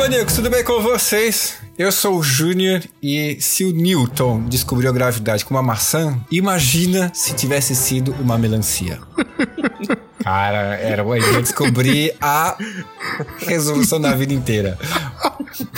maníacos, tudo bem com vocês? Eu sou o Júnior e se o Newton descobriu a gravidade com uma maçã, imagina se tivesse sido uma melancia. Cara, era uma ideia descobrir a resolução da vida inteira.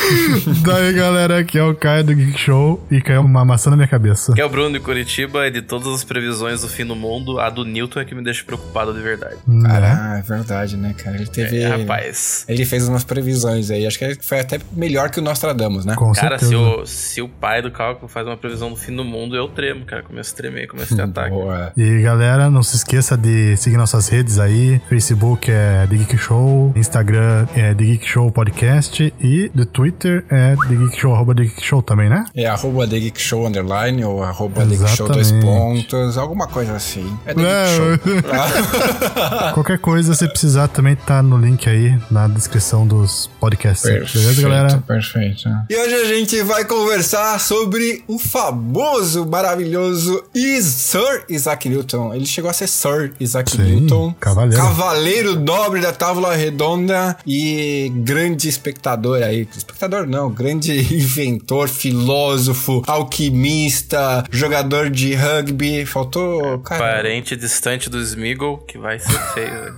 Daí, galera, aqui é o Caio do Geek Show e caiu uma maçã na minha cabeça. Aqui é o Bruno de Curitiba e de todas as previsões do fim do mundo, a do Newton é que me deixa preocupado de verdade. Cara, é verdade, né, cara? Ele teve. É, rapaz. Ele fez umas previsões aí. Acho que foi até melhor que o Nostradamus, né? Com Cara, se o, se o pai do cálculo faz uma previsão do fim do mundo, eu tremo, cara. Começo a tremer, começo a ter ataque. Boa. E galera, não se esqueça de seguir nossas redes aí. Facebook é The Geek Show, Instagram é The Geek Show Podcast e do Twitter é The Geek Show, arroba The Geek Show também, né? É arroba The Geek Show Underline ou arroba The Geek Show dois Exatamente. pontos, alguma coisa assim. É The É, Geek Show. Qualquer coisa, se precisar, também tá no link aí na descrição dos podcasts. Beleza, galera? Perfeito. E hoje a gente vai conversar sobre o famoso, maravilhoso Sir Isaac Newton. Ele chegou a ser Sir Isaac Sim, Newton. cavaleiro. Cavaleiro nobre da Távola Redonda e grande espectador aí. Espectador não, grande inventor, filósofo, alquimista, jogador de rugby. Faltou. Cara, Parente distante do Smeagol, que vai ser feio,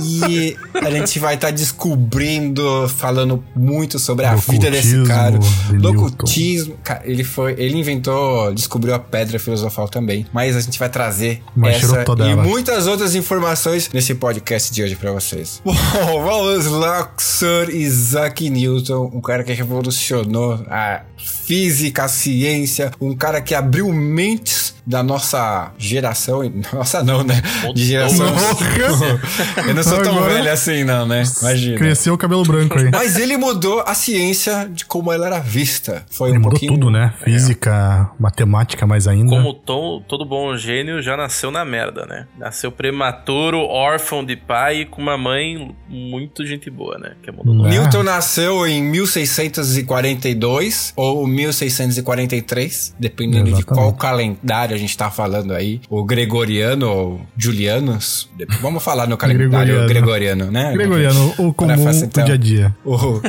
E a gente vai estar descobrindo, falando muito sobre a vida desse cara. de ocultismo. Cara, ele foi. Ele inventou, descobriu a pedra filosofal também. Mas a gente vai trazer Mas essa e ela. muitas outras informações nesse podcast de hoje pra vocês. Bom, vamos lá, Sir Isaac Newton, um cara que revolucionou a física, a ciência, um cara que abriu mentes da nossa geração, e- nossa não, né? De geração. Eu não sou tão Agora- velho assim, não, né? Imagina. Cresceu o cabelo branco aí. Mas ele mudou a ciência de como ela era vista. Foi Ele um mudou pouquinho. tudo, né? Física, matemática mais ainda. Como to- todo bom gênio já nasceu na merda, né? Nasceu prematuro, órfão de pai e com uma mãe muito gente boa, né? Que é mudou É. Newton nasceu em 1642 ou 1643, dependendo de Exatamente. qual calendário a gente tá falando aí. O gregoriano ou Julianos. Vamos falar no calendário Gregoriano. gregoriano, né? Gregoriano, o comum, facilitar. o dia a dia. o,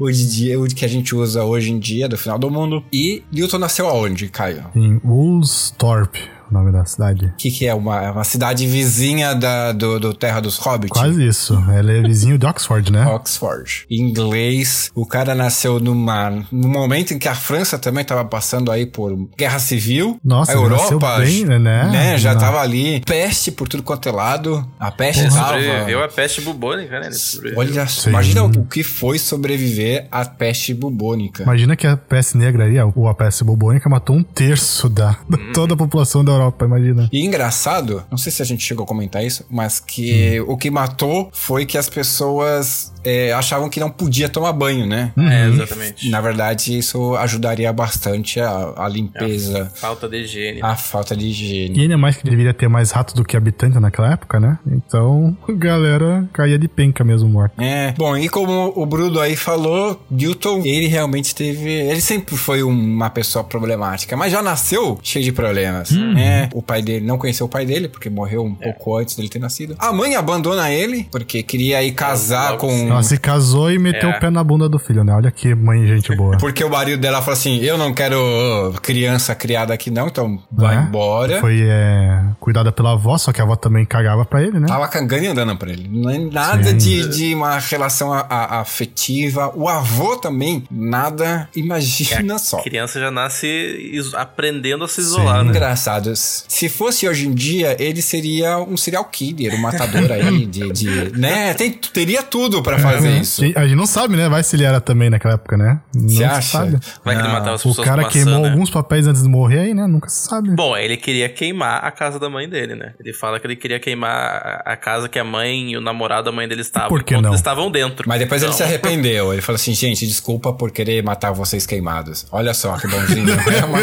o, de dia, o que a gente usa hoje em dia, do final do mundo. E Newton nasceu aonde, Caio? Em Woolsthorpe, o nome da cidade. O que, que é? Uma, é uma cidade vizinha da, do, do Terra dos Hobbits? Quase isso. Ela é vizinho de Oxford, né? Oxford. Inglês. O cara nasceu numa, num momento em que a França também estava passando aí por guerra civil. Nossa, a Europa, nasceu bem, né? já Na- tava ali. Peste por tudo quanto é lado. A peste Ele tava. sobreviveu à peste bubônica, né? Olha, Sim. imagina o que foi sobreviver à peste bubônica. Imagina que a peste negra aí, ou a peste bubônica, matou um terço da, da toda a população da Europa, imagina. E engraçado, não sei se a gente chegou a comentar isso, mas que o que matou foi que as pessoas é, achavam que não podia tomar banho, né? É, exatamente. Na verdade, isso ajudaria bastante a, a limpeza, Falta de higiene. a falta de higiene. E ainda mais que deveria ter mais ratos do que habitante naquela época, né? Então, a galera caía de penca mesmo morto. É, bom, e como o Bruno aí falou, Newton, ele realmente teve. Ele sempre foi uma pessoa problemática, mas já nasceu cheio de problemas. É, o pai dele não conheceu o pai dele, porque morreu um pouco antes dele ter nascido. A mãe abandona ele, porque queria ir casar logo com. Ela se casou e meteu É. o pé na bunda do filho, né? Olha que mãe, gente boa. Porque o marido dela falou assim: Eu não quero criança criada aqui, não, então vai Né? embora. Foi é, cuidada pela avó, só que a avó também cagava pra ele, né? Tava cagando e andando pra ele. Não é nada Sim. de, de uma relação a- a- afetiva. O avô também, nada. Imagina só. A criança já nasce aprendendo a se isolar, né? Engraçado. Se fosse hoje em dia, ele seria um serial killer, um matador aí de. de- né? Tem, teria tudo pra fazer isso. A gente não sabe, né? Vai se ele era também naquela época, né? Não Você se acha? sabe. Vai que ele Não. matava as O pessoas cara com maçã, queimou né? alguns papéis antes de morrer aí, né? Nunca se sabe. Bom, ele queria queimar a casa da mãe dele, né? Ele fala que ele queria queimar a a casa que a mãe e o namorado da mãe dele estavam. Por que não? Eles estavam dentro. Mas depois ele Então, se arrependeu. Ele falou assim: gente, desculpa por querer matar vocês queimados. Olha só que bonzinho. É, uma,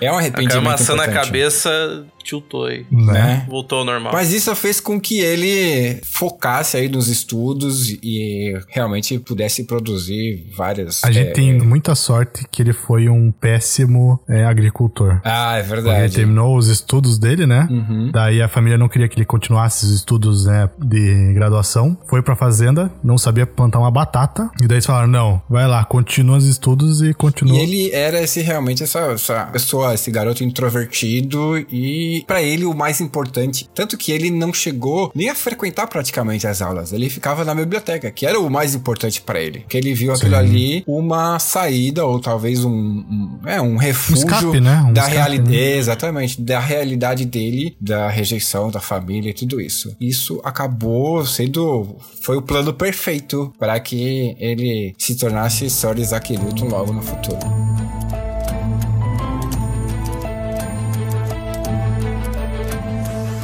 é um A arrependimento. maçã na cabeça tiltou aí. Né? Voltou ao normal. Mas isso fez com que ele focasse aí nos estudos e realmente pudesse produzir várias. A gente é, tem muita sorte que ele foi um péssimo é, agricultor. Ah, é Ele verdade. terminou os estudos dele, né? Uhum. Daí a família não queria que ele continuasse os estudos né, de graduação. Foi pra fazenda, não sabia plantar uma batata. E daí eles falaram: não, vai lá, continua os estudos e continua. E ele era esse realmente essa, essa pessoa, esse garoto introvertido e pra ele o mais importante, tanto que ele não chegou nem a frequentar praticamente as aulas, ele ficava na biblioteca, que era o mais importante pra ele, que ele viu aquilo ali uma saída ou talvez um, um- é um refúgio escape, né? Um da realidade, né? exatamente, da realidade dele, da rejeição da família e tudo isso. Isso acabou sendo foi o plano perfeito para que ele se tornasse Sir Isaac Newton logo no futuro.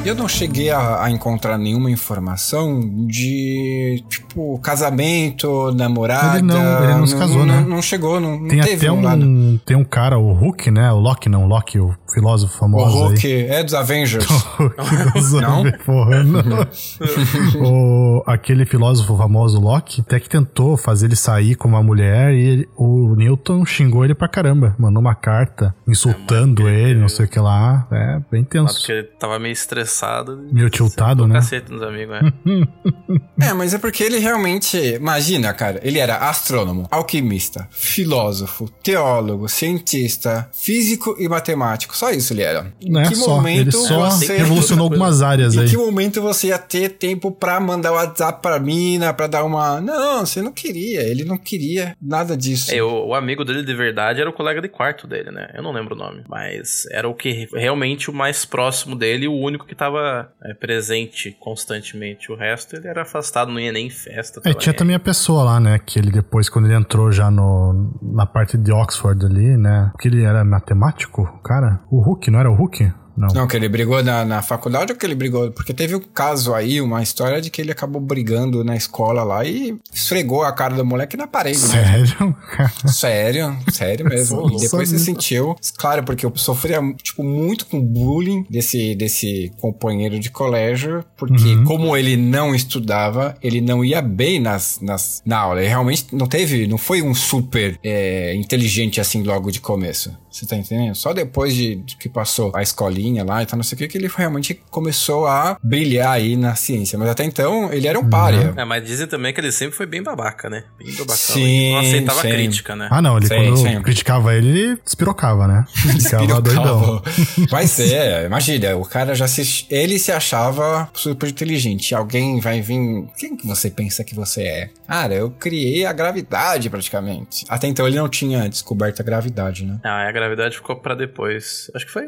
Eu não cheguei a, a encontrar nenhuma informação de, tipo, casamento, namorada. Ele não- ele não se casou, não, né? Não chegou, não, não Tem teve até um um, tem um cara, o Hulk, né? O Loki, não, o Loki, o filósofo O famoso Hulk aí. é dos Avengers. Hulk dos Não? Avengers, Porra, não. o, aquele filósofo famoso, Loki, até que tentou fazer ele sair com uma mulher e ele- o Newton xingou ele pra caramba. Mandou uma carta insultando ele, não sei o que lá. É, bem tenso. Porque ele tava meio estressado. Meio tiltado, né? Cacete nos amigos, é. É, mas é porque ele realmente. Imagina, cara, ele era astrônomo, alquimista, filósofo, teólogo, cientista, físico e matemático. Só isso ele era. Em Não é que só, momento ele só você. revolucionou algumas áreas Em aí. que momento você ia ter tempo pra mandar o WhatsApp pra mina, pra dar uma. Não, você não queria. Ele não queria nada disso. É, o, o amigo dele de verdade era o colega de quarto dele, né? Eu não lembro o nome. Mas era o que realmente o mais próximo dele o único que tava é, presente constantemente. O resto ele era afastado, não ia nem em festa. É, tinha também a pessoa lá, né? Que ele depois, quando ele entrou já no, na parte de Oxford ali, né? Que ele era matemático, cara? O Hulk, não era o Hulk? Não. Não, que ele brigou na, na faculdade ou que ele brigou? Porque teve um caso aí, uma história de que ele acabou brigando na escola lá e esfregou a cara do moleque na parede. né? Sério? Sério, sério mesmo. E depois sabia. sentiu, claro, porque eu sofria, tipo, muito com bullying desse, desse companheiro de colégio, porque Uhum. como ele não estudava, ele não ia bem nas, nas, na aula. Ele realmente não teve, não foi um super é, inteligente assim logo de começo. Você tá entendendo? Só depois de, de que passou a escolinha lá e tal, não sei o que, que ele realmente começou a brilhar aí na ciência. Mas até então, ele era um párea. É, mas dizem também que ele sempre foi bem babaca, né? Bem babacão. Sim, Ele não aceitava sim. crítica, né? Ah, não, ele Sim, quando sim. criticava ele, ele despirocava, né? Ficava doidão. Mas é, imagina, o cara já se. Ele se achava super inteligente. Alguém vai vir. Quem que você pensa que você é? Cara, eu criei a gravidade praticamente. Até então ele não tinha descoberto a gravidade, né? Ah, a gravidade ficou pra depois. Acho que foi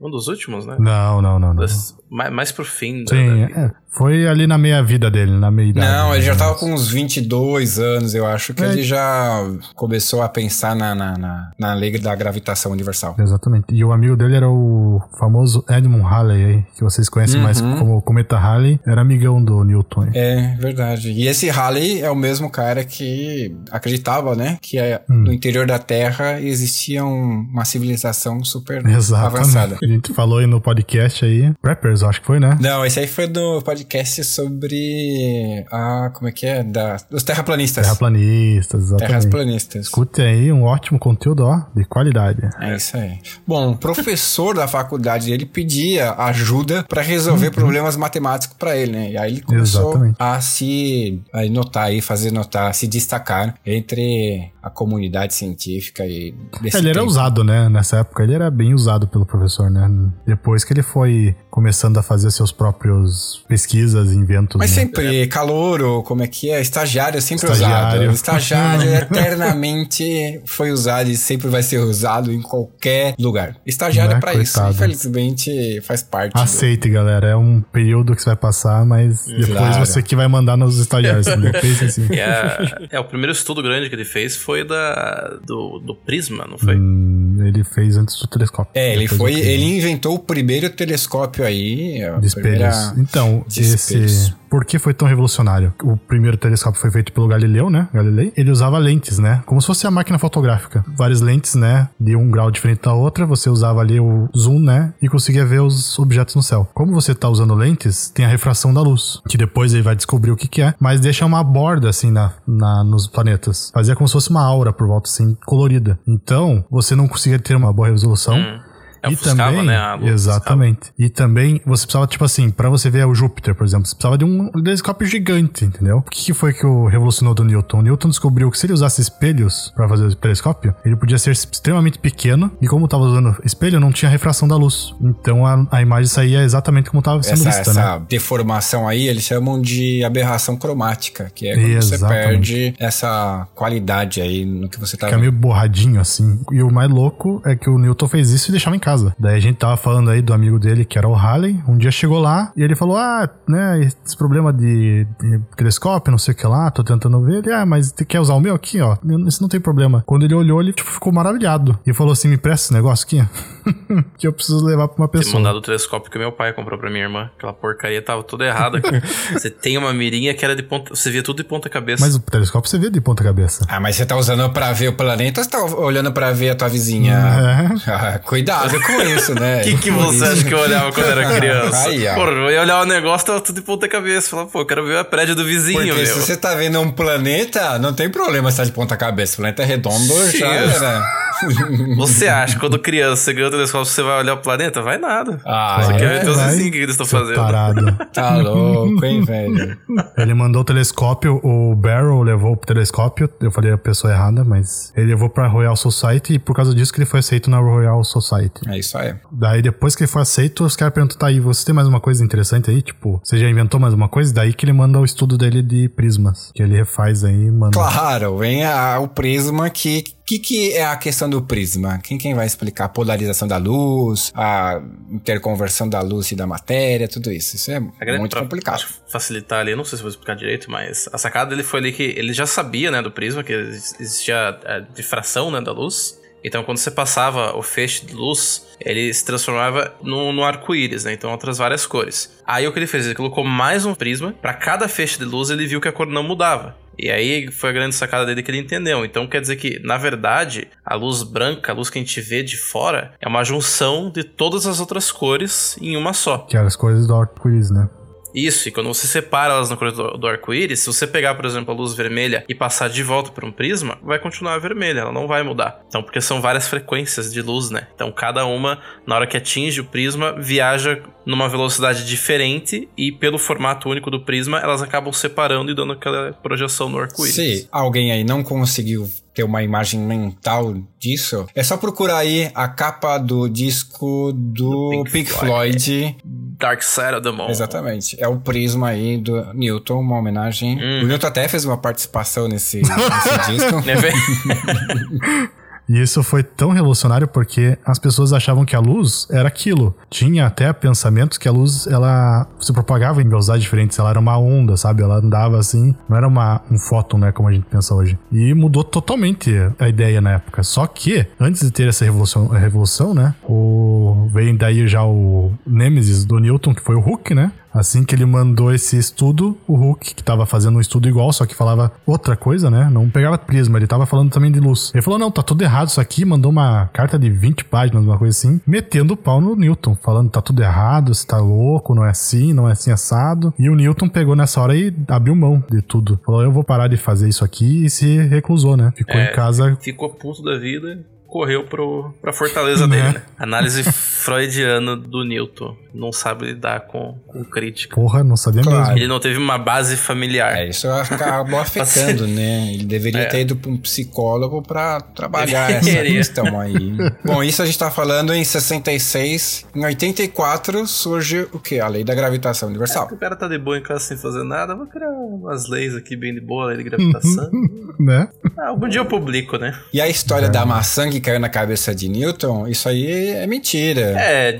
um dos últimos, né? Não, não, não, não. Das- mais, mais pro fim da- Sim, é. Foi ali na meia vida dele, na meia idade. Não, ele já tava com uns 22 anos, eu acho que É. ele já começou a pensar na, na, na, na lei da gravitação universal. Exatamente. E o amigo dele era o famoso Edmund Halley aí, que vocês conhecem mais Uhum. como Cometa Halley, era amigão do Newton. É, verdade. E esse Halley é o mesmo cara que acreditava, né? Que é- Hum. no interior da Terra existia um- uma civilização super Exatamente. avançada. A gente falou aí no podcast aí. Rappers, acho que foi, né? Não, esse aí foi do podcast sobre a. Como é que é? Da, dos terraplanistas. Terraplanistas, exatamente. Terraplanistas. Escute aí um ótimo conteúdo, ó, de qualidade. É isso aí. Bom, o professor da faculdade ele pedia ajuda pra resolver problemas matemáticos pra ele, né? E aí ele começou Uhum. Exatamente. a se a notar aí, fazer notar, se destacar entre a comunidade científica e ele era tempo. Usado, né? Nessa época ele era bem usado pelo professor, né? Depois que ele foi começando a fazer seus próprios pesquisas, inventos. Mas né? sempre calouro, como é que é? Estagiário é sempre Estagiário. usado. Estagiário eternamente foi usado e sempre vai ser usado em qualquer lugar. Estagiário Né? é pra isso. Infelizmente faz parte. do- Aceite, galera. É um período que você vai passar, mas depois Claro. você que vai mandar nos estagiários. assim. A- é, o primeiro estudo grande que ele fez foi da, do, do Prisma, não foi? Hum, ele fez antes do telescópio. É, ele foi. Ele inventou o primeiro telescópio aí. De espelhos. Então, de esse espelhos. por que foi tão revolucionário. O primeiro telescópio foi feito pelo Galileu, né? Galilei. Ele usava lentes, né? Como se fosse a máquina fotográfica. Várias lentes, né? De um grau diferente da outra. Você usava ali o zoom, né? E conseguia ver os objetos no céu. Como você tá usando lentes, tem a refração da luz. Que depois ele vai descobrir o que, que é. Mas deixa uma borda, assim, na, na, nos planetas. Fazia como se fosse uma aura por volta, assim, colorida. Então, você não conseguia ter uma boa resolução. Hum. É, e também, né, exatamente. E também você precisava, tipo assim, para você ver o Júpiter, por exemplo, você precisava de um telescópio gigante, entendeu? O que, foi que o revolucionou do Newton? O Newton descobriu que se ele usasse espelhos para fazer o telescópio, ele podia ser extremamente pequeno e como estava usando espelho, não tinha refração da luz. Então a, a imagem saía exatamente como estava sendo essa, vista, essa né? deformação aí, eles chamam de aberração cromática, que é quando exatamente. você perde essa qualidade aí no que você tá Fica vendo. meio borradinho assim. E o mais louco é que o Newton fez isso e deixava em casa. Daí a gente tava falando aí do amigo dele, que era o Halley. Um dia chegou lá e ele falou: Ah, né, esse problema de, de telescópio, não sei o que lá, tô tentando ver. Ele, ah, mas quer usar o meu aqui, ó? Isso não tem problema. Quando ele olhou, ele tipo, ficou maravilhado. E falou assim: Me presta esse negócio aqui, que eu preciso levar pra uma pessoa. Tem mandado o telescópio que meu pai comprou pra minha irmã. Aquela porcaria tava toda errada. você tem uma mirinha que era de ponta. Você via tudo de ponta cabeça. Mas o telescópio você via de ponta cabeça. Ah, mas você tá usando pra ver o planeta ou você tá olhando pra ver a tua vizinha? É. Ah, cuidado com isso né? O que, que você acha que eu olhava quando era criança? Aí, ó. Porra, eu ia olhar o negócio, tava tudo de ponta cabeça. Falava, pô, eu quero ver a prédio do vizinho, Porque meu. se você tá vendo um planeta, não tem problema estar de ponta cabeça. O planeta é redondo, Sim, já era. Você acha, quando criança, você ganhou o telescópio, você vai olhar o planeta? Vai nada. Ah, você é, quer ver teus vizinhos o que eles estão fazendo. Parado. tá louco, hein, velho? Ele mandou o telescópio, o Barrow levou o telescópio, eu falei a pessoa errada, mas ele levou pra Royal Society e por causa disso que ele foi aceito na Royal Society. É isso aí. Daí depois que ele foi aceito, os caras perguntam, tá aí, você tem mais uma coisa interessante aí? Tipo, você já inventou mais uma coisa? Daí que ele manda o estudo dele de prismas, que ele refaz aí, manda. Claro, vem a, o prisma que o que, que é a questão do prisma? Quem, quem vai explicar? A polarização da luz, a interconversão da luz e da matéria, tudo isso. Isso é muito pra, complicado. facilitar ali, não sei se vou explicar direito, mas a sacada dele foi ali que ele já sabia, né, do prisma, que existia a difração, né, da luz. Então, quando você passava o feixe de luz, ele se transformava no, no arco-íris, né? Então, outras várias cores. Aí, o que ele fez? Ele colocou mais um prisma. Para cada feixe de luz, ele viu que a cor não mudava. E aí foi a grande sacada dele que ele entendeu. Então quer dizer que, na verdade, a luz branca, a luz que a gente vê de fora, é uma junção de todas as outras cores em uma só. Que é as cores do arco-íris, né? Isso, e quando você separa elas na cor do, do arco-íris, se você pegar, por exemplo, a luz vermelha e passar de volta para um prisma, vai continuar vermelha, ela não vai mudar. Então, porque são várias frequências de luz, né? Então, cada uma, na hora que atinge o prisma, viaja numa velocidade diferente e pelo formato único do prisma, elas acabam separando e dando aquela projeção no arco-íris. Se alguém aí não conseguiu ter uma imagem mental disso, é só procurar aí a capa do disco do, do Pink, Pink, Floyd. Floyd. Dark Side of the Moon. Exatamente. É o prisma aí do Newton, uma homenagem. Hum. O Newton até fez uma participação nesse, nesse disco. É E isso foi tão revolucionário porque as pessoas achavam que a luz era aquilo. Tinha até pensamentos que a luz ela se propagava em velocidades diferentes, ela era uma onda, sabe? Ela andava assim, não era uma, um fóton, né, como a gente pensa hoje. E mudou totalmente a ideia na época. Só que antes de ter essa revolução, revolução, né, o veio daí já o Nemesis do Newton, que foi o Hulk, né? Assim que ele mandou esse estudo, o Hulk, que tava fazendo um estudo igual, só que falava outra coisa, né? Não pegava prisma, ele tava falando também de luz. Ele falou: não, tá tudo errado isso aqui, mandou uma carta de 20 páginas, uma coisa assim, metendo o pau no Newton, falando: tá tudo errado, você tá louco, não é assim, não é assim assado. E o Newton pegou nessa hora e abriu mão de tudo. Falou: eu vou parar de fazer isso aqui e se reclusou, né? Ficou é, em casa. Ficou puto da vida correu pro, pra fortaleza dele, né? né? Análise freudiana do Newton. Não sabe lidar com, com crítica. Porra, não sabia claro. mesmo. Ele não teve uma base familiar. É, isso acabou afetando, né? Ele deveria é. ter ido pra um psicólogo pra trabalhar essa questão aí. Bom, isso a gente tá falando em 66. Em 84 surge o quê? A lei da gravitação universal. É, o cara tá de boa em casa sem fazer nada, vou criar umas leis aqui bem de boa, lei de gravitação. né? Ah, algum dia eu publico, né? E a história é. da maçã que caiu na cabeça de Newton, isso aí é mentira. É,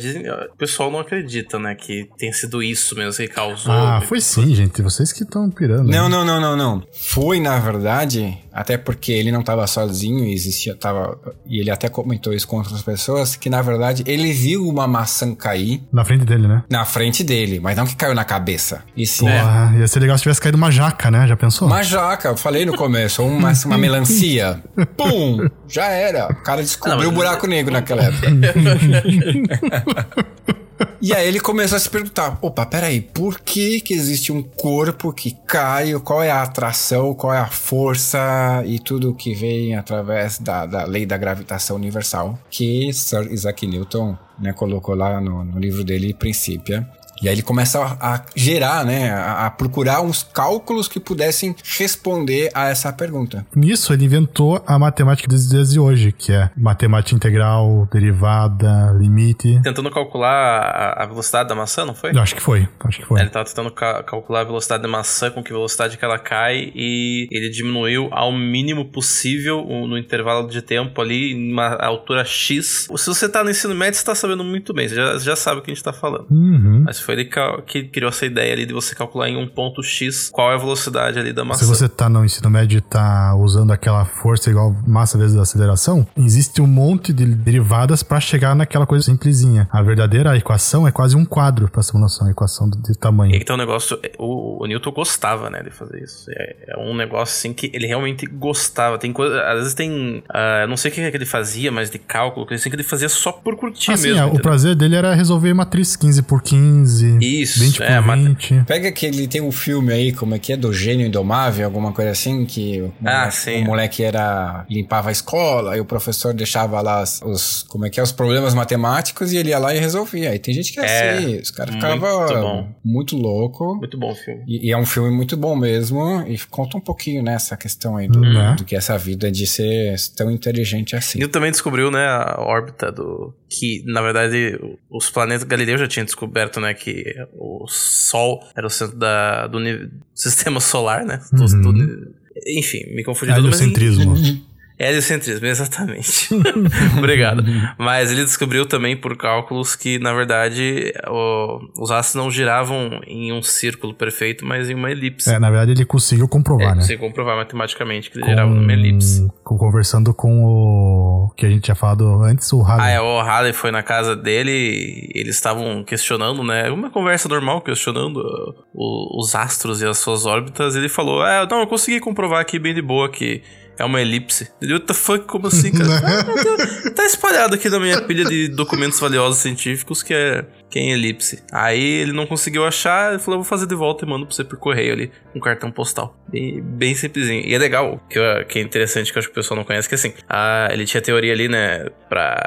o pessoal não acredita, né, que tenha sido isso mesmo que causou. Ah, foi sim, gente. Vocês que estão pirando. Não, não, não, não, não. Foi, na verdade, até porque ele não estava sozinho, existia, tava, e ele até comentou isso com outras pessoas, que na verdade ele viu uma maçã cair. Na frente dele, né? Na frente dele, mas não que caiu na cabeça. E sim. Porra, ia ser legal se tivesse caído uma jaca, né? Já pensou? Uma jaca, eu falei no começo, uma, uma melancia. Pum! Já era. O cara descobriu o buraco negro naquela época. E aí ele começou a se perguntar: opa, peraí, por que que existe um corpo que cai? Qual é a atração? Qual é a força? E tudo que vem através da, da lei da gravitação universal que Sir Isaac Newton né, colocou lá no, no livro dele, Princípia. E aí ele começa a, a gerar, né, a, a, procurar uns cálculos que pudessem responder a essa pergunta. Nisso ele inventou a matemática dos dias de hoje, que é matemática integral, derivada, limite. Tentando calcular a, velocidade da maçã, não foi? Eu acho que foi, acho que foi. Ele estava tentando ca calcular a velocidade da maçã, com que velocidade que ela cai, e ele diminuiu ao mínimo possível no intervalo de tempo ali, em uma altura X. Se você está no ensino médio, você está sabendo muito bem, você já, já sabe o que a gente está falando. Uhum. Mas foi ele que criou essa ideia ali de você calcular em um ponto X qual é a velocidade ali da massa. Se você tá no ensino médio e tá usando aquela força igual massa vezes aceleração, existe um monte de derivadas para chegar naquela coisa simplesinha. A verdadeira equação é quase um quadro, uma noção, a equação de tamanho. E então o negócio, o, o Newton gostava, né, de fazer isso. É, é, um negócio assim que ele realmente gostava. Tem coisa, às vezes tem, uh, não sei o que, é que ele fazia, mas de cálculo, assim, que ele fazia só por curtir assim, mesmo. É, o prazer dele era resolver matriz 15 por 15 isso, 20 é, por 20. Pega que ele tem um filme aí, como é que é? Do Gênio Indomável, alguma coisa assim, que o, ah, moleque, o moleque era. limpava a escola e o professor deixava lá os. como é que é? Os problemas matemáticos e ele ia lá e resolvia. Aí tem gente que é, é assim, os caras ficavam muito louco. Muito bom o filme. E, e, é um filme muito bom mesmo. E conta um pouquinho nessa né, questão aí do, uhum. do que essa vida de ser tão inteligente assim. Ele também descobriu, né, a órbita do. Que, na verdade, os planetas. Galileu já tinha descoberto, né, que o Sol era o centro da, do sistema solar, né? Uhum. Do, do, enfim, me confundi todo. Heliocentrismo. Heliocentrismo, exatamente. Obrigado. Mas ele descobriu também por cálculos que, na verdade, o, os astros não giravam em um círculo perfeito, mas em uma elipse. É, na verdade ele conseguiu comprovar, é, né? Conseguiu comprovar matematicamente que ele com, girava numa elipse. Conversando com o que a gente tinha falado antes, o Halley. Ah, é, o Halley foi na casa dele e eles estavam questionando, né? Uma conversa normal, questionando uh, os astros e as suas órbitas. Ele falou: Ah, não, eu consegui comprovar aqui bem de boa que é uma elipse. What the fuck? Como assim, cara? ah, tá espalhado aqui na minha pilha de documentos valiosos científicos que é, que é em elipse. Aí ele não conseguiu achar, ele falou: vou fazer de volta e mando pra você por correio ali, um cartão postal. Bem, bem simplesinho. E é legal, que, que é interessante, que eu acho que o pessoal não conhece, que assim, a, ele tinha teoria ali, né, pra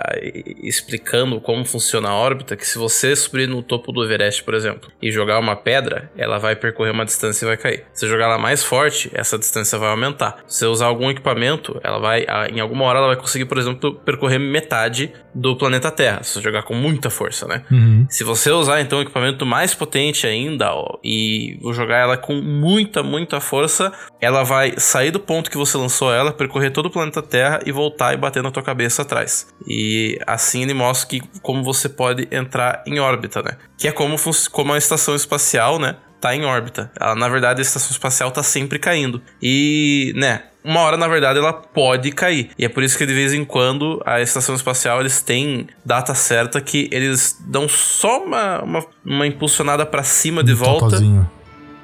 explicando como funciona a órbita, que se você subir no topo do Everest, por exemplo, e jogar uma pedra, ela vai percorrer uma distância e vai cair. Se jogar ela mais forte, essa distância vai aumentar. Se você usar algum equipamento, ela vai, em alguma hora, ela vai conseguir, por exemplo, percorrer metade do planeta Terra, se você jogar com muita força, né? Uhum. Se você usar, então, um equipamento mais potente ainda, ó, e jogar ela com muita, muita força, ela vai sair do ponto que você lançou ela, percorrer todo o planeta Terra e voltar e bater na tua cabeça atrás. E assim ele mostra que como você pode entrar em órbita, né? Que é como, como a estação espacial, né? Tá em órbita. Ela, na verdade, a estação espacial tá sempre caindo. E, né, uma hora, na verdade, ela pode cair. E é por isso que de vez em quando a estação espacial eles têm data certa que eles dão só uma, uma, uma impulsionada para cima um de volta. Totozinho.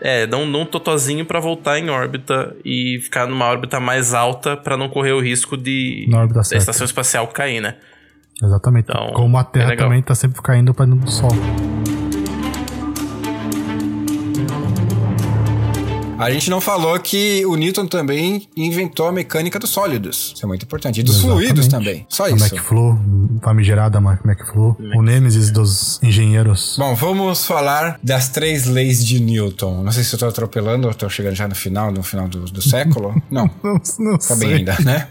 É, dão, dão um totozinho para voltar em órbita e ficar numa órbita mais alta para não correr o risco de da estação espacial cair, né? Exatamente. Então, Como a Terra é também tá sempre caindo para dentro do Sol. A gente não falou que o Newton também inventou a mecânica dos sólidos. Isso é muito importante. E dos Exatamente. fluidos também. Só a isso. McFlow, famigerada McFlow. O Nêmesis dos engenheiros. Bom, vamos falar das três leis de Newton. Não sei se eu tô atropelando ou tô chegando já no final, no final do, do século. Não. não, não tá bem ainda, né?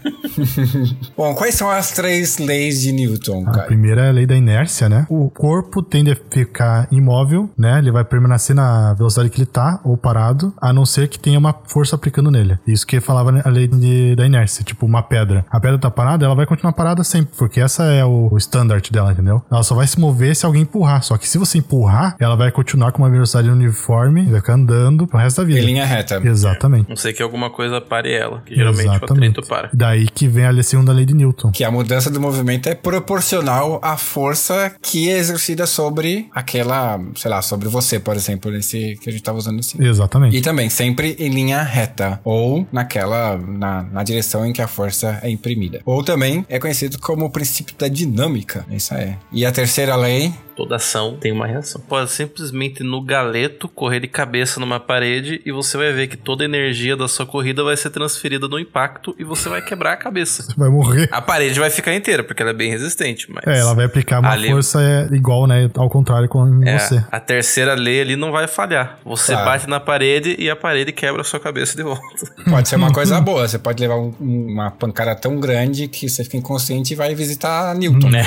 Bom, quais são as três leis de Newton, cara? A primeira é a lei da inércia, né? O corpo tende a ficar imóvel, né? Ele vai permanecer na velocidade que ele tá, ou parado, a não ser ser que tenha uma força aplicando nele. Isso que falava a lei de, da inércia, tipo uma pedra. A pedra tá parada, ela vai continuar parada sempre, porque essa é o, o standard dela, entendeu? Ela só vai se mover se alguém empurrar. Só que se você empurrar, ela vai continuar com uma velocidade uniforme, vai ficar andando pro resto da vida. Em linha reta. Exatamente. Não sei que alguma coisa pare ela, que geralmente Exatamente. o atrito para. Daí que vem a segunda lei de Newton. Que a mudança do movimento é proporcional à força que é exercida sobre aquela, sei lá, sobre você, por exemplo, nesse que a gente tava usando assim. Exatamente. E também sempre em linha reta, ou naquela, na, na direção em que a força é imprimida. Ou também é conhecido como o princípio da dinâmica. Isso é. E a terceira lei Toda ação tem uma reação. Pode simplesmente no galeto correr de cabeça numa parede e você vai ver que toda a energia da sua corrida vai ser transferida no impacto e você vai quebrar a cabeça. Você vai morrer. A parede vai ficar inteira, porque ela é bem resistente, mas. É, ela vai aplicar uma ali- força é, igual, né? Ao contrário com É, você. a terceira lei ali não vai falhar. Você Claro. bate na parede e a parede quebra a sua cabeça de volta. pode ser uma coisa boa. Você pode levar um- uma pancada tão grande que você fica inconsciente e vai visitar Newton. Né?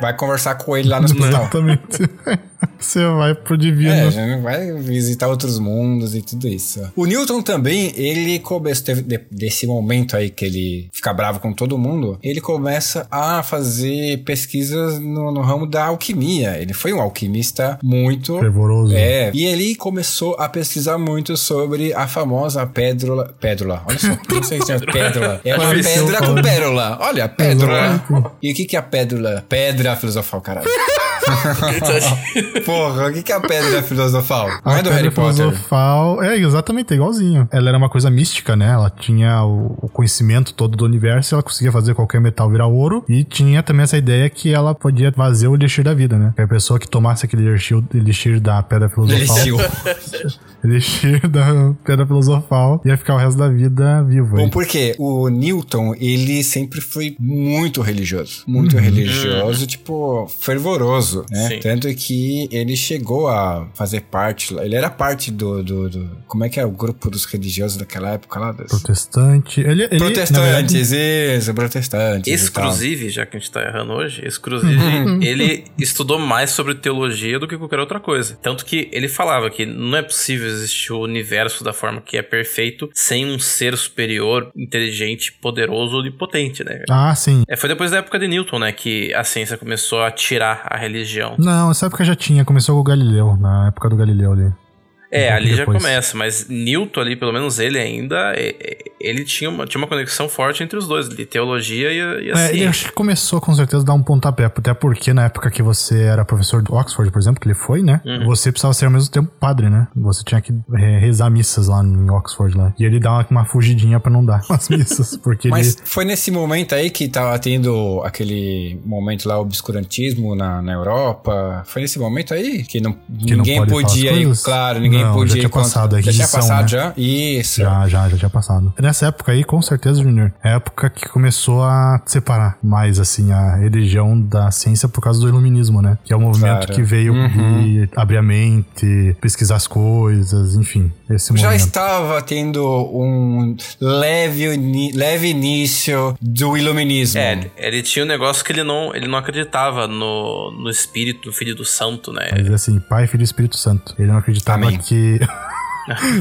Vai conversar com ele lá no hospital. Exatamente. Você vai pro divino. É, já vai visitar outros mundos e tudo isso. O Newton também, ele começa, desse momento aí que ele fica bravo com todo mundo, ele começa a fazer pesquisas no, no ramo da alquimia. Ele foi um alquimista muito... Fervoroso. É, e ele começou a pesquisar muito sobre a famosa pérola. Pérola, olha só, não sei se é pérola. É uma pedra com pérola. Olha. Exato. E o que que é a pérola? Pedra filosofal, caralho. Porra, o que que é a pedra filosofal? Não A é do pedra Harry Potter? filosofal. É, exatamente, é igualzinho. Ela era uma coisa mística, né? Ela tinha o, o conhecimento todo do universo, ela conseguia fazer qualquer metal virar ouro. E tinha também essa ideia que ela podia fazer o elixir da vida, né? Que a pessoa que tomasse aquele elixir, elixir da pedra filosofal. Elixir. elixir da pedra filosofal ia ficar o resto da vida vivo. Bom, aí. porque o Newton, ele sempre foi muito religioso. Muito religioso, tipo, fervoroso, né? Sim. Tanto que ele chegou a fazer parte, ele era parte do, do, do- como é que é o grupo dos religiosos daquela época lá? Dos... Protestante. Ele, ele, na verdade, Protestantes, isso, protestantes. e. Exclusive, já que a gente tá errando hoje, exclusive, ele estudou mais sobre teologia do que qualquer outra coisa. Tanto que ele falava que não é possível existir o universo da forma que é perfeito sem um ser superior, inteligente, poderoso e potente, né? Ah, sim. É, foi depois da época de Newton, né, que a ciência começou a tirar a religião. Não, essa época já tinha. Começou com o Galileu, na época do Galileu ali. É, pouco ali já começa, mas Newton ali, pelo menos ele ainda, é- é- ele tinha uma, tinha uma conexão forte entre os dois, de teologia e e a É, ele acho que começou com certeza a dar um pontapé, até porque na época que você era professor de Oxford, por exemplo, que ele foi, né? Uhum. Você precisava ser ao mesmo tempo padre, né? Você tinha que é, rezar missas lá em Oxford lá. E ele dá uma, uma fugidinha pra não dar as missas, porque Mas ele. foi nesse momento aí que tava tendo aquele momento lá, obscurantismo na, na Europa. Foi nesse momento aí que, não, Que não ninguém as podia ir, claro, ninguém Não, já tinha passado a Já tinha passado né? já? Isso. Já, já, já tinha passado. Nessa época aí, com certeza, Junior, é a época que começou a separar mais, assim, a religião da ciência por causa do iluminismo, né? Que é o movimento Claro. que veio Uhum. abrir a mente, pesquisar as coisas, enfim, esse Já estava tendo um leve, leve início do iluminismo. É, ele tinha um negócio que ele não, ele não acreditava no, no espírito, no filho do santo, né? Mas assim, Pai, Filho e Espírito Santo. Ele não acreditava Amém. que.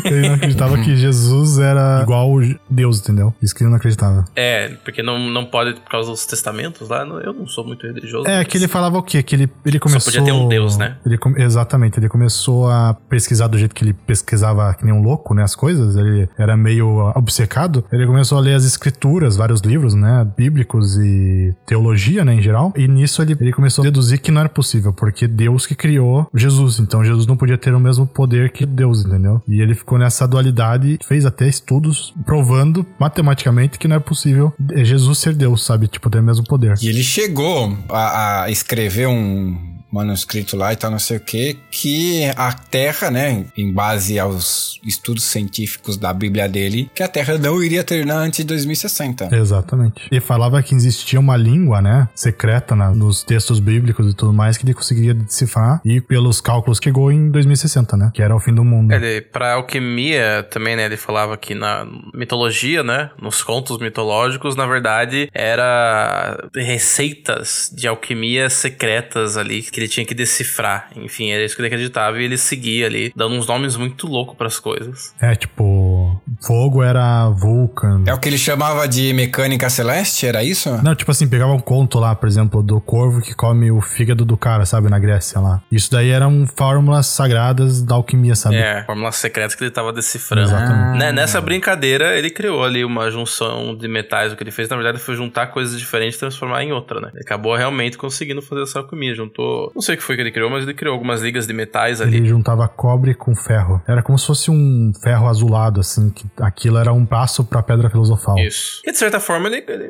ele não acreditava que Jesus era igual Deus, entendeu? Isso que ele não acreditava. É, porque não, não pode por causa dos testamentos lá. Eu não sou muito religioso. É, que ele falava o quê? Que ele, ele começou... podia ter um Deus, né? Ele, exatamente. Ele começou a pesquisar do jeito que ele pesquisava que nem um louco, né? As coisas. Ele era meio obcecado. Ele começou a ler as escrituras, vários livros, né? Bíblicos e teologia, né? Em geral. E nisso ele, ele começou a deduzir que não era possível, porque Deus que criou Jesus. Então Jesus não podia ter o mesmo poder que Deus, entendeu? E ele ficou nessa dualidade, fez até estudos provando matematicamente que não é possível Jesus ser Deus, sabe? Tipo, ter o mesmo poder. E ele chegou a, a escrever um manuscrito lá e tal, não sei o que, que a Terra, né, em base aos estudos científicos da Bíblia dele, que a Terra não iria terminar antes de 2060. Exatamente. E falava que existia uma língua, né, secreta na- nos textos bíblicos e tudo mais que ele conseguiria decifrar e pelos cálculos chegou em 2060, né, que era o fim do mundo. Ele, pra alquimia também, né? Ele falava que na mitologia, né? Nos contos mitológicos, na verdade, era receitas de alquimia secretas ali que que ele tinha que decifrar. Enfim, era isso que ele acreditava e ele seguia ali, dando uns nomes muito loucos pras coisas. É, tipo, fogo era Vulcan. É o que ele chamava de mecânica celeste, era isso? Não, tipo assim, pegava um conto lá, por exemplo, do corvo que come o fígado do cara, sabe, na Grécia lá. Isso daí eram fórmulas sagradas da alquimia, sabe? É, fórmulas secretas que ele tava decifrando. Exatamente. Né, Nessa brincadeira, ele criou ali uma junção de metais. O que ele fez, na verdade, foi juntar coisas diferentes e transformar em outra, né? Ele acabou realmente conseguindo fazer essa alquimia. Juntou. Não sei o que foi que ele criou, mas ele criou algumas ligas de metais ali. Ele juntava cobre com ferro. Era como se fosse um ferro azulado, assim, que aquilo era um passo pra pedra filosofal. Isso. E de certa forma ele, ele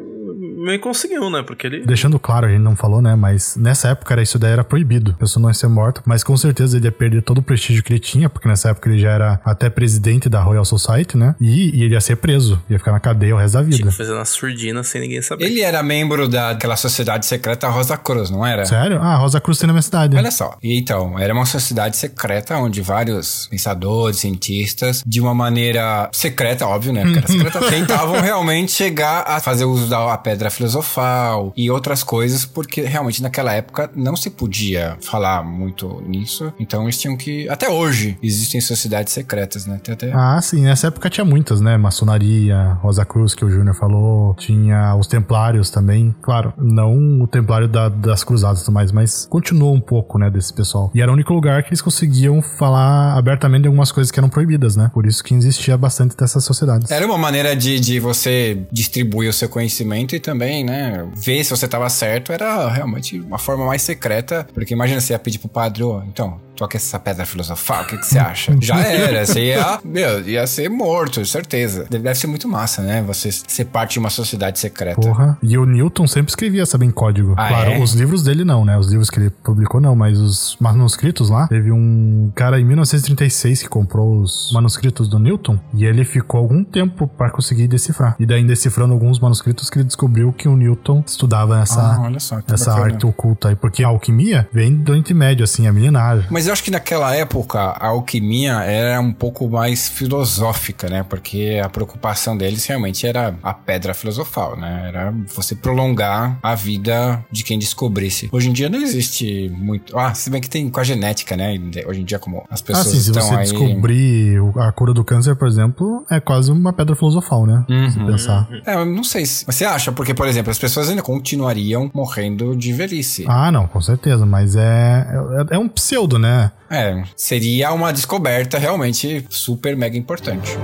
meio conseguiu, né? Porque ele. Deixando claro, a gente não falou, né? Mas nessa época era isso daí era proibido. A pessoa não ia ser morta. Mas com certeza ele ia perder todo o prestígio que ele tinha, porque nessa época ele já era até presidente da Royal Society, né? E, e ele ia ser preso. Ia ficar na cadeia o resto da vida. Tipo, fazendo a surdina sem ninguém saber. Ele era membro daquela sociedade secreta Rosa Cruz, não era? Sério? Ah, Rosa Cruz tem na minha cidade. Olha só. E então, era uma sociedade secreta onde vários pensadores, cientistas, de uma maneira secreta, óbvio, né? Porque era secreta, tentavam realmente chegar a fazer uso da pedra filosofal e outras coisas, porque realmente naquela época não se podia falar muito nisso. Então eles tinham que. Até hoje existem sociedades secretas, né? Tem até. Ah, sim. Nessa época tinha muitas, né? Maçonaria, Rosa Cruz, que o Júnior falou. Tinha os Templários também. Claro, não o Templário da- das Cruzadas e tudo mais, mas continuou um pouco, né, desse pessoal. E era o único lugar que eles conseguiam falar abertamente de algumas coisas que eram proibidas, né? Por isso que existia bastante dessas sociedades. Era uma maneira de, de você distribuir o seu conhecimento e também, né, ver se você tava certo. Era realmente uma forma mais secreta. Porque imagina você ia pedir pro padre, ô, então, toca essa pedra filosofal, o que, que você acha? Já era, você ia, meu, ia ser morto, certeza. Deve ser muito massa, né, você ser parte de uma sociedade secreta. Porra. E o Newton sempre escrevia, sabe, em código. Ah, claro, é? os livros dele não, né? Os livros que ele publicou não, mas os manuscritos lá. Teve um cara em 1936 que comprou os manuscritos do Newton e ele ficou algum tempo pra conseguir decifrar. E daí, decifrando alguns manuscritos, que ele descobriu que o Newton estudava essa, Ah, só, essa bacana. arte oculta aí. Porque a alquimia vem do Oriente Médio, assim, é milenar. Mas eu acho que naquela época a alquimia era um pouco mais filosófica, né? Porque a preocupação deles realmente era a pedra filosofal, né? Era você prolongar a vida de quem descobrisse. Hoje em dia não existe muito. Ah, se bem que tem com a genética, né? Hoje em dia, como as Ah, pessoas sim, se você aí. descobrir a cura do câncer, por exemplo, é quase uma pedra filosofal, né? Se Uhum. pensar. É, eu não sei se. Você acha? Porque, por exemplo, as pessoas ainda continuariam morrendo de velhice. Ah, não, com certeza, mas é, é, é um pseudo, né? É, seria uma descoberta realmente super mega importante.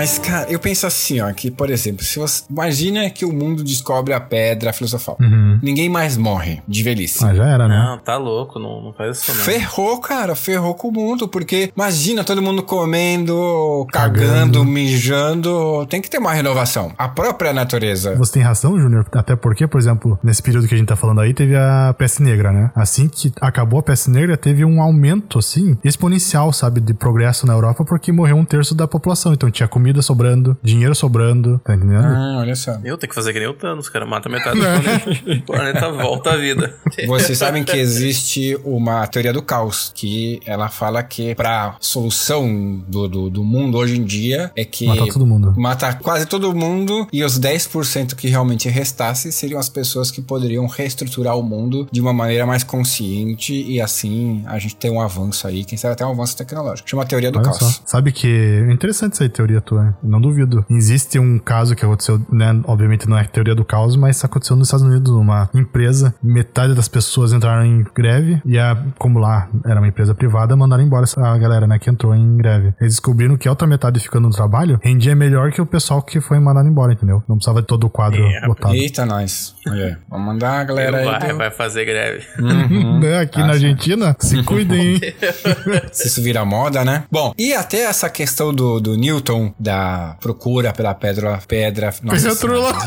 Mas, cara, eu penso assim, ó, que, por exemplo, se você. Imagina que o mundo descobre a pedra filosofal. Uhum. Ninguém mais morre de velhice. Ah, já era, né? Não, tá louco, não, não faz isso não. Ferrou, cara, ferrou com o mundo, porque imagina todo mundo comendo, cagando, Cagando. mijando, tem que ter uma renovação. A própria natureza. Você tem razão, Júnior. Até porque, por exemplo, nesse período que a gente tá falando aí, teve a peste negra, né? Assim que acabou a peste negra, teve um aumento, assim, exponencial, sabe, de progresso na Europa, porque morreu um terço da população. Então tinha comida sobrando, dinheiro sobrando, tá entendendo? Ah, olha só. Eu tenho que fazer que nem o Thanos, cara. Mata metade do planeta. o planeta volta à vida. Vocês sabem que existe uma teoria do caos, que ela fala que pra solução do, do, do mundo hoje em dia é que Matar todo mundo. matar quase todo mundo e os 10% que realmente restasse seriam as pessoas que poderiam reestruturar o mundo de uma maneira mais consciente e assim a gente ter um avanço aí, quem sabe até um avanço tecnológico. Chama teoria do Olha caos. só. Sabe que é interessante essa teoria tua, não duvido. Existe um caso que aconteceu, né? Obviamente não é teoria do caos, mas aconteceu nos Estados Unidos, uma empresa, metade das pessoas entraram em greve e a, como lá era uma empresa privada, mandaram embora a galera, né, que entrou em greve. Eles descobriram que a outra metade ficando no trabalho rendia melhor que o pessoal que foi mandado embora, entendeu? Não precisava de todo o quadro É, botado. Eita, nós. Olha aí. Vamos mandar a galera aí. vai, do- vai fazer greve. Né, Aqui na Argentina, se cuidem, hein? Se isso vira moda, né? Bom, e até essa questão do, do Newton, da procura pela pedra, pedra, nossa,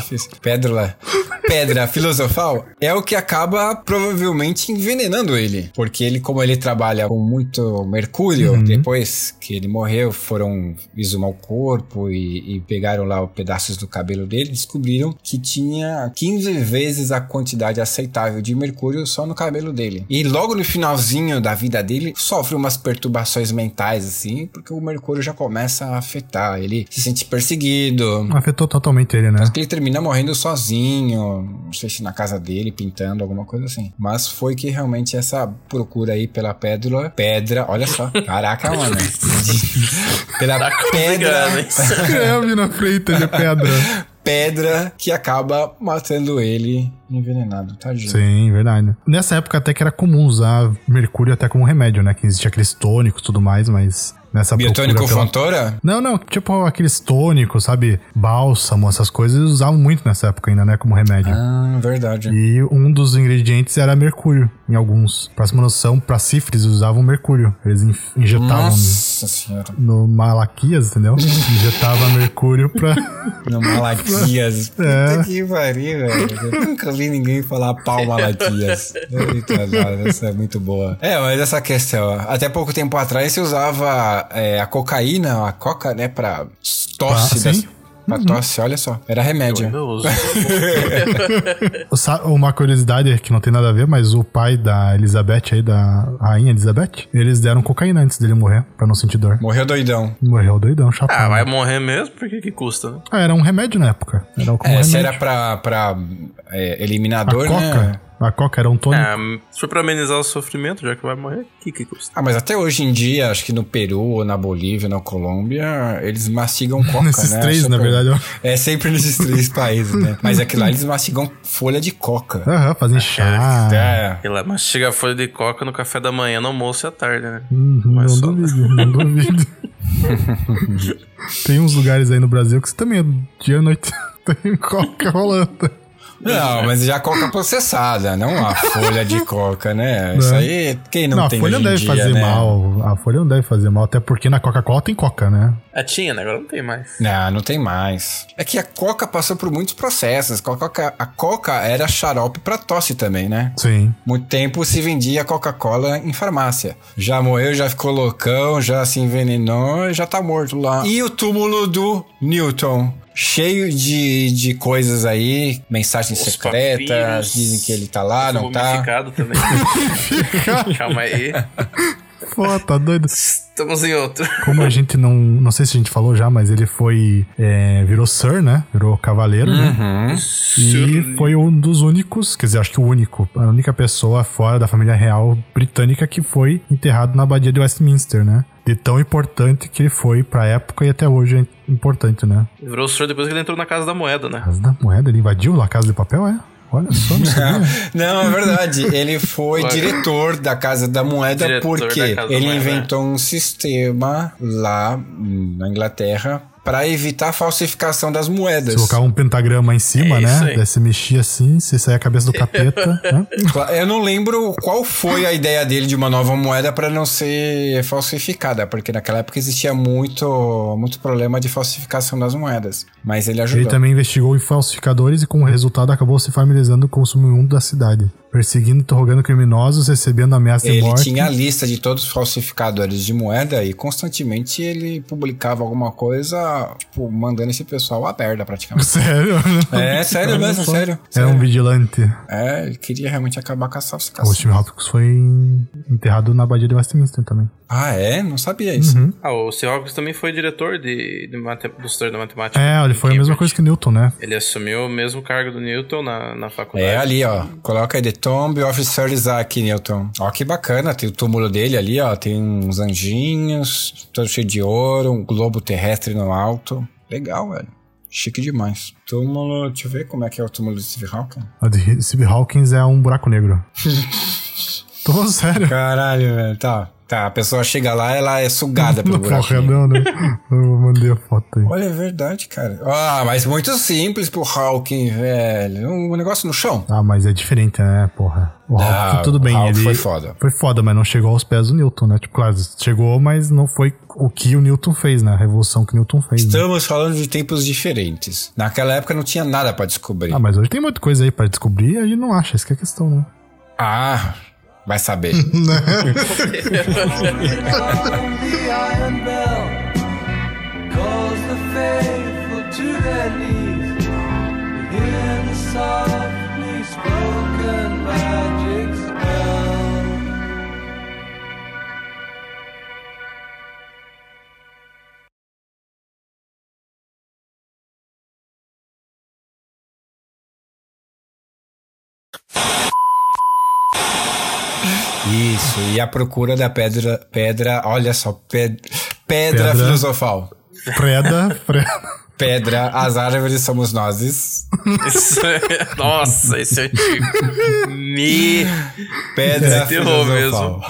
difícil. Pédrola, pedra filosofal. é o que acaba provavelmente envenenando ele. Porque ele, como ele trabalha com muito mercúrio, Uhum. depois que ele morreu, foram exumar o corpo e, e pegaram lá pedaços do cabelo dele, descobriram que tinha 15 vezes a quantidade aceitável de mercúrio só no cabelo dele. E logo no finalzinho da vida dele, sofre umas perturbações mentais, assim, porque o mercúrio já começa a afetar. Ele se sente perseguido. Afetou totalmente ele, né? Tanto que ele termina morrendo sozinho, não sei se na casa dele, pintando, alguma coisa assim. Mas foi que realmente essa procura aí pela pedra. Pedra, olha só. Caraca, mano. pela Tá complicado, hein? pedra. Escreve na frente de pedra. pedra que acaba matando ele envenenado, tadinho. Sim, verdade. Nessa época até que era comum usar mercúrio até como remédio, né? Que existia aqueles tônicos e tudo mais, mas nessa Biotônico procura pela- Fontoura? Não, não, tipo aqueles tônicos, sabe? Bálsamo, essas coisas, eles usavam muito nessa época ainda, né? Como remédio. Ah, verdade. E um dos ingredientes era mercúrio, em alguns. Pra uma noção, pra sífilis usavam mercúrio. Eles in- injetavam Nossa senhora. no Malaquias, entendeu? Injetava mercúrio pra. No Malaquias. É. Puta que pariu, velho. Eu nunca vi ninguém falar pau Malaquias. Essa é muito boa. É, mas essa questão. Até pouco tempo atrás se usava é, a cocaína, a coca, né, pra tosse. Ah, sim? Pra tosse, olha só. Era Eu remédio. ainda uso. Sa- Uma curiosidade que não tem nada a ver, mas o pai da Elizabeth aí, da rainha Elizabeth, eles deram cocaína antes dele morrer, pra não sentir dor. Morreu doidão. Morreu doidão, chapão. Ah, vai morrer mesmo? Por que que custa, né? Ah, era um remédio na época. Era como É, remédio. se era pra, pra é, A eliminador, coca? Né? A coca era um tônico. Ah, se for pra amenizar o sofrimento, já que vai morrer, o que que custa? Ah, mas até hoje em dia, acho que no Peru, ou na Bolívia, na Colômbia, eles mastigam coca, Nesses né? três, na Super- verdade. ó. É sempre nesses três países, né? Mas aqui lá eles mastigam folha de coca. Aham, fazem chá. É. E lá mastiga a folha de coca no café da manhã, no almoço e à tarde, né? Hum, não só- duvido, não duvido. Tem uns lugares aí no Brasil que você também é dia e noite tem coca rolando. Não, mas já coca processada, não a folha de coca, né? Isso Não. aí, quem não, Não, a tem folha hoje não deve dia, fazer né? mal. A folha não deve fazer mal, até porque na Coca-Cola tem coca, né? Ah, tinha, né? Agora não tem mais. Não, não tem mais. É que a coca passou por muitos processos. A coca, a coca era xarope pra tosse também, né? Sim. Muito tempo se vendia Coca-Cola em farmácia. Já morreu, já ficou loucão, já se envenenou, já tá morto lá. E o túmulo do Newton. Cheio de, de coisas aí, mensagens Os secretas, papiros, dizem que ele tá lá, não tá. Também. Calma aí. Pô, tá doido. Estamos em outro. Como a gente não. Não sei se a gente falou já, mas ele foi. é, virou Sir, né? Virou cavaleiro, né? Uhum. E foi um dos únicos, quer dizer, acho que o único, a única pessoa fora da família real britânica que foi enterrado na abadia de Westminster, né? De tão importante que ele foi pra época e até hoje é importante, né? Virou o senhor depois que ele entrou na Casa da Moeda, né? Casa da moeda, ele invadiu lá a casa de papel, é? Olha só, não sabia. Não, é verdade. Ele foi diretor da Casa da Moeda Diretor porque da ele inventou um sistema lá na Inglaterra para evitar a falsificação das moedas. Você colocava um pentagrama em cima, É né? Daí você mexia assim, você saía a cabeça do capeta. né? Eu não lembro qual foi a ideia dele de uma nova moeda para não ser falsificada, porque naquela época existia muito, muito problema de falsificação das moedas. Mas ele Ele ajudou. também investigou em falsificadores e, como resultado, acabou se familiarizando com o submundo da cidade. Perseguindo interrogando criminosos, recebendo ameaças de Ele morte. tinha a lista de todos os falsificadores de moeda e constantemente ele publicava alguma coisa, tipo, mandando esse pessoal à merda praticamente. Sério? É, sério mesmo, sério. Era um sério. vigilante. É, ele queria realmente acabar com essa O falsificação. Steve Hopkins foi enterrado na abadia de Westminster também. Ah, é? Não sabia isso. Uhum. Ah, o Seahawks também foi diretor de, de mate, do setor da matemática. É, ele foi a mesma coisa que Newton, né? Ele assumiu o mesmo cargo do Newton na, na faculdade. É ali, ó. Coloca aí The Tomb of Sir Isaac Newton. Ó, que bacana. Tem o túmulo dele ali, ó. Tem uns anjinhos, todo cheio de ouro, um globo terrestre no alto. Legal, velho. Chique demais. Túmulo, deixa eu ver como é que é o túmulo de Steve Hawking. O de Steve Hawkins é um buraco negro. Tô falando sério. Caralho, velho. Tá. Tá, a pessoa chega lá, ela é sugada pelo buraquinho. não, né? Eu mandei a foto aí. Olha, é verdade, cara. Ah, mas muito simples pro Hawking, velho. Um negócio no chão. Ah, mas é diferente, né, porra? O Hulk, Ah, tudo bem, o Hulk ele foi foda. Foi foda, mas não chegou aos pés do Newton, né? Tipo, claro, chegou, mas não foi o que o Newton fez, né? A revolução que o Newton fez. Né? Estamos falando de tempos diferentes. Naquela época não tinha nada pra descobrir. Ah, mas hoje tem muita coisa aí pra descobrir e a gente não acha, isso que é a questão, né? Ah, vai saber. the iron bell calls the faithful to their knees. You hear the softly spoken magic Isso, e a procura da pedra, pedra, olha só, ped, pedra, Pedra. filosofal. Preda, preda. Pedra, as árvores somos. Isso é- Nossa, esse é antigo. Me. Pedra filosofal.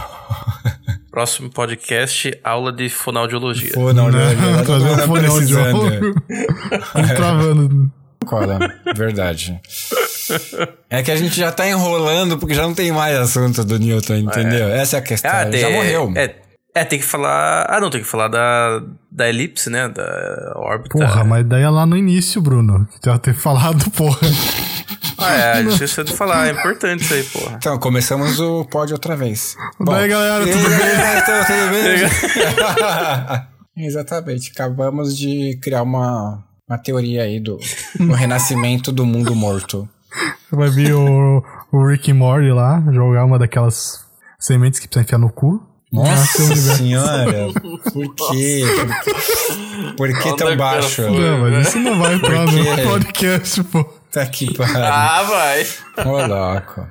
Próximo podcast, aula de fonoaudiologia. Pô, não, não, não, não, Trazer não, um não fone precisando. audiólogo. Travando. Cola, verdade. É que a gente já tá enrolando porque já não tem mais assunto do Newton, entendeu? Essa é a questão. Ah, tem- já morreu. É, é, tem que falar. Ah, não, tem que falar da, da elipse, né? Da órbita. Porra, mas daí é lá no início, Bruno. Que já ter falado, porra. Ah, é, a gente esqueceu de falar. É importante isso aí, porra. Então, começamos o pódio outra vez. Daí, galera, tudo bem? galera, tudo bem? Exatamente. Acabamos de criar uma, uma teoria aí do, do renascimento do mundo morto. Vai vir o, o Rick and Morty lá, jogar uma daquelas sementes que precisa enfiar no cu. Nossa senhora, por quê? Por, por que tão que baixo? Não, mas isso não vai entrar no podcast, pô. Tá aqui, pariu. Ah, vai. Ô, louco.